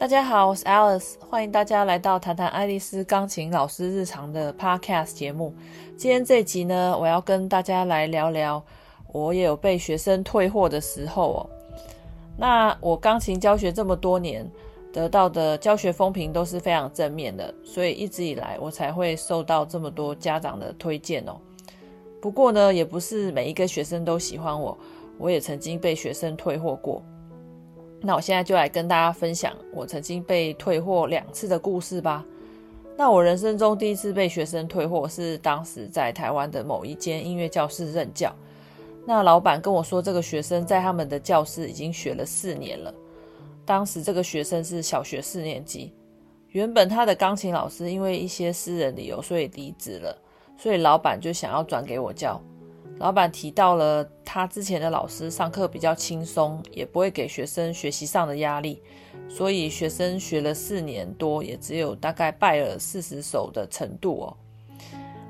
大家好，我是 Alice，欢迎大家来到谈谈爱丽丝钢琴老师日常的 Podcast 节目。今天这一集呢，我要跟大家来聊聊，我也有被学生退货的时候哦。那我钢琴教学这么多年，得到的教学风评都是非常正面的，所以一直以来我才会受到这么多家长的推荐哦。不过呢，也不是每一个学生都喜欢我，我也曾经被学生退货过。那我现在就来跟大家分享我曾经被退货两次的故事吧。那我人生中第一次被学生退货是当时在台湾的某一间音乐教室任教。那老板跟我说，这个学生在他们的教室已经学了四年了。当时这个学生是小学四年级，原本他的钢琴老师因为一些私人理由，所以离职了，所以老板就想要转给我教。老板提到了他之前的老师上课比较轻松，也不会给学生学习上的压力，所以学生学了四年多，也只有大概拜尔四十首的程度哦。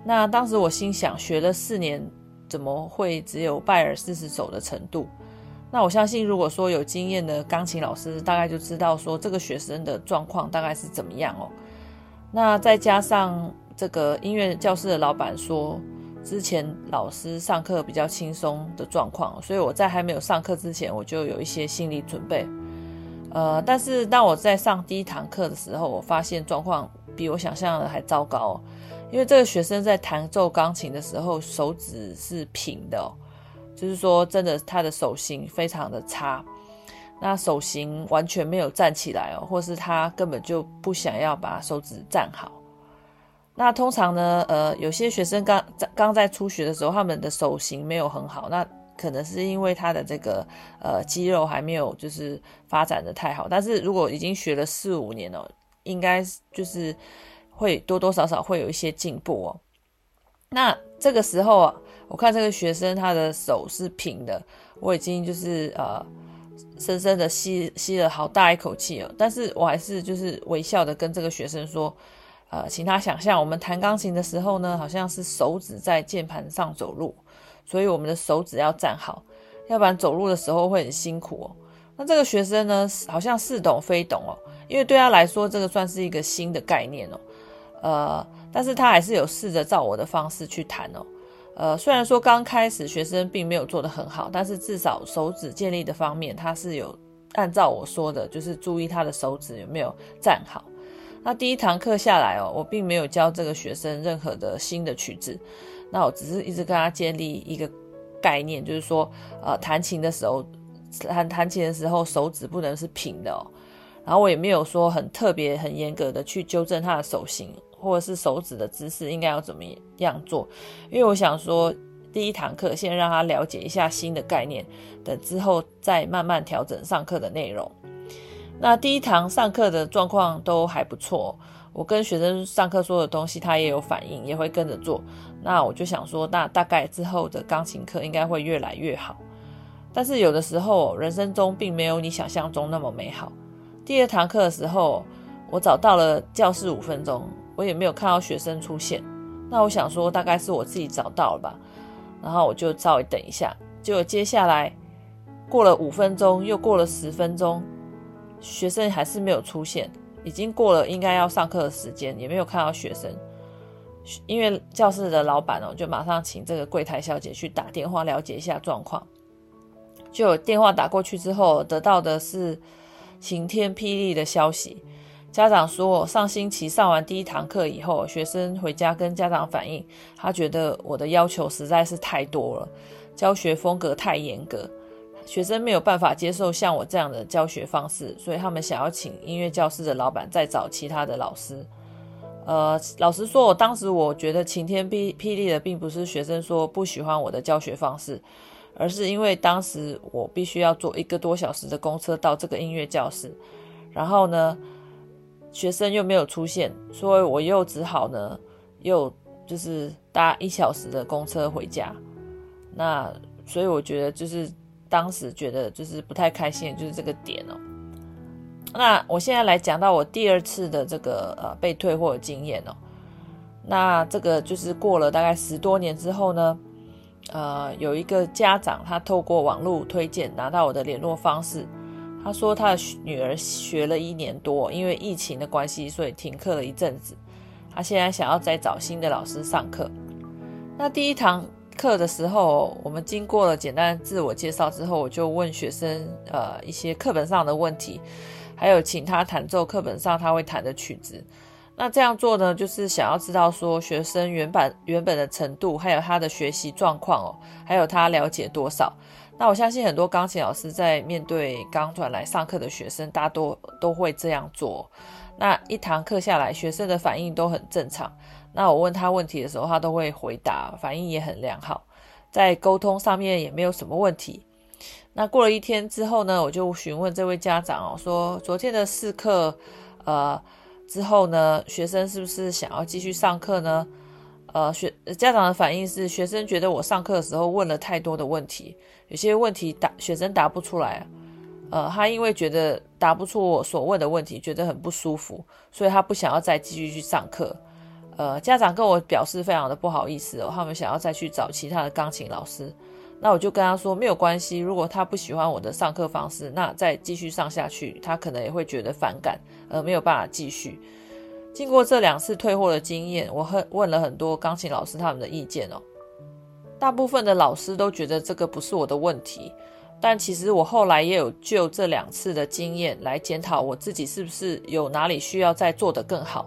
那当时我心想，学了四年，怎么会只有拜尔四十首的程度？那我相信，如果说有经验的钢琴老师，大概就知道说这个学生的状况大概是怎么样哦。那再加上这个音乐教室的老板说，之前老师上课比较轻松的状况，所以我在还没有上课之前，我就有一些心理准备。呃，但是当我在上第一堂课的时候，我发现状况比我想象的还糟糕。因为这个学生在弹奏钢琴的时候，手指是平的哦，就是说真的他的手型非常的差，那手型完全没有站起来哦，或是他根本就不想要把手指站好。那通常呢，呃，有些学生刚刚在初学的时候，他们的手型没有很好，那可能是因为他的这个呃肌肉还没有就是发展的太好。但是如果已经学了四五年了，应该就是会多多少少会有一些进步哦。那这个时候啊，我看这个学生他的手是平的，我已经就是呃深深的吸吸了好大一口气了，但是我还是就是微笑的跟这个学生说。呃，请他想象我们弹钢琴的时候呢，好像是手指在键盘上走路，所以我们的手指要站好，要不然走路的时候会很辛苦哦。那这个学生呢，好像似懂非懂哦，因为对他来说，这个算是一个新的概念哦。呃，但是他还是有试着照我的方式去弹哦。呃，虽然说刚开始学生并没有做得很好，但是至少手指建立的方面，他是有按照我说的，就是注意他的手指有没有站好。那第一堂课下来哦，我并没有教这个学生任何的新的曲子，那我只是一直跟他建立一个概念，就是说，呃，弹琴的时候，弹弹琴的时候手指不能是平的哦。然后我也没有说很特别、很严格的去纠正他的手型或者是手指的姿势应该要怎么样做，因为我想说，第一堂课先让他了解一下新的概念，等之后再慢慢调整上课的内容。那第一堂上课的状况都还不错，我跟学生上课说的东西，他也有反应，也会跟着做。那我就想说，那大概之后的钢琴课应该会越来越好。但是有的时候，人生中并没有你想象中那么美好。第二堂课的时候，我找到了教室五分钟，我也没有看到学生出现。那我想说，大概是我自己找到了吧。然后我就稍微等一下，结果接下来过了五分钟，又过了十分钟。学生还是没有出现，已经过了应该要上课的时间，也没有看到学生。因为教室的老板哦，就马上请这个柜台小姐去打电话了解一下状况。就有电话打过去之后，得到的是晴天霹雳的消息。家长说，上星期上完第一堂课以后，学生回家跟家长反映，他觉得我的要求实在是太多了，教学风格太严格。学生没有办法接受像我这样的教学方式，所以他们想要请音乐教室的老板再找其他的老师。呃，老实说，我当时我觉得晴天霹霹雳的，并不是学生说不喜欢我的教学方式，而是因为当时我必须要坐一个多小时的公车到这个音乐教室，然后呢，学生又没有出现，所以我又只好呢，又就是搭一小时的公车回家。那所以我觉得就是。当时觉得就是不太开心，就是这个点哦。那我现在来讲到我第二次的这个呃被退货的经验哦。那这个就是过了大概十多年之后呢，呃，有一个家长他透过网络推荐拿到我的联络方式，他说他的女儿学了一年多，因为疫情的关系，所以停课了一阵子。他现在想要再找新的老师上课。那第一堂课的时候，我们经过了简单的自我介绍之后，我就问学生呃一些课本上的问题，还有请他弹奏课本上他会弹的曲子。那这样做呢，就是想要知道说学生原本原本的程度，还有他的学习状况哦，还有他了解多少。那我相信很多钢琴老师在面对刚转来上课的学生，大多都会这样做。那一堂课下来，学生的反应都很正常。那我问他问题的时候，他都会回答，反应也很良好，在沟通上面也没有什么问题。那过了一天之后呢，我就询问这位家长哦，说昨天的试课，呃，之后呢，学生是不是想要继续上课呢？呃，学家长的反应是，学生觉得我上课的时候问了太多的问题，有些问题答学生答不出来，呃，他因为觉得答不出我所问的问题，觉得很不舒服，所以他不想要再继续去上课。呃，家长跟我表示非常的不好意思哦，他们想要再去找其他的钢琴老师。那我就跟他说没有关系，如果他不喜欢我的上课方式，那再继续上下去，他可能也会觉得反感，而没有办法继续。经过这两次退货的经验，我很问了很多钢琴老师他们的意见哦。大部分的老师都觉得这个不是我的问题，但其实我后来也有就这两次的经验来检讨我自己是不是有哪里需要再做得更好。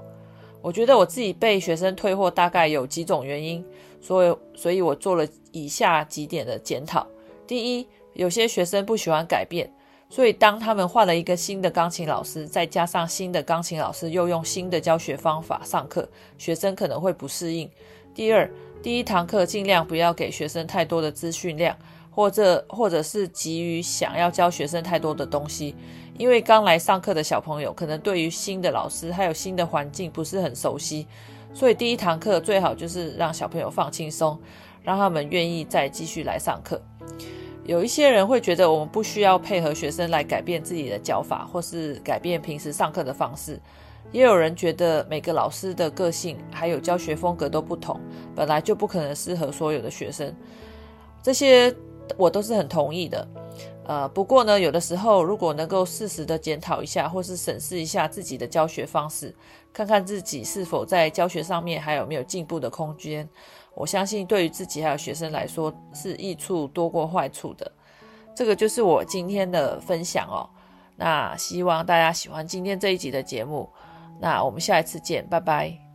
我觉得我自己被学生退货大概有几种原因，所以所以我做了以下几点的检讨。第一，有些学生不喜欢改变。所以，当他们换了一个新的钢琴老师，再加上新的钢琴老师又用新的教学方法上课，学生可能会不适应。第二，第一堂课尽量不要给学生太多的资讯量，或者或者是急于想要教学生太多的东西，因为刚来上课的小朋友可能对于新的老师还有新的环境不是很熟悉，所以第一堂课最好就是让小朋友放轻松，让他们愿意再继续来上课。有一些人会觉得我们不需要配合学生来改变自己的教法，或是改变平时上课的方式。也有人觉得每个老师的个性还有教学风格都不同，本来就不可能适合所有的学生。这些我都是很同意的。呃，不过呢，有的时候如果能够适时的检讨一下，或是审视一下自己的教学方式，看看自己是否在教学上面还有没有进步的空间。我相信对于自己还有学生来说是益处多过坏处的，这个就是我今天的分享哦。那希望大家喜欢今天这一集的节目，那我们下一次见，拜拜。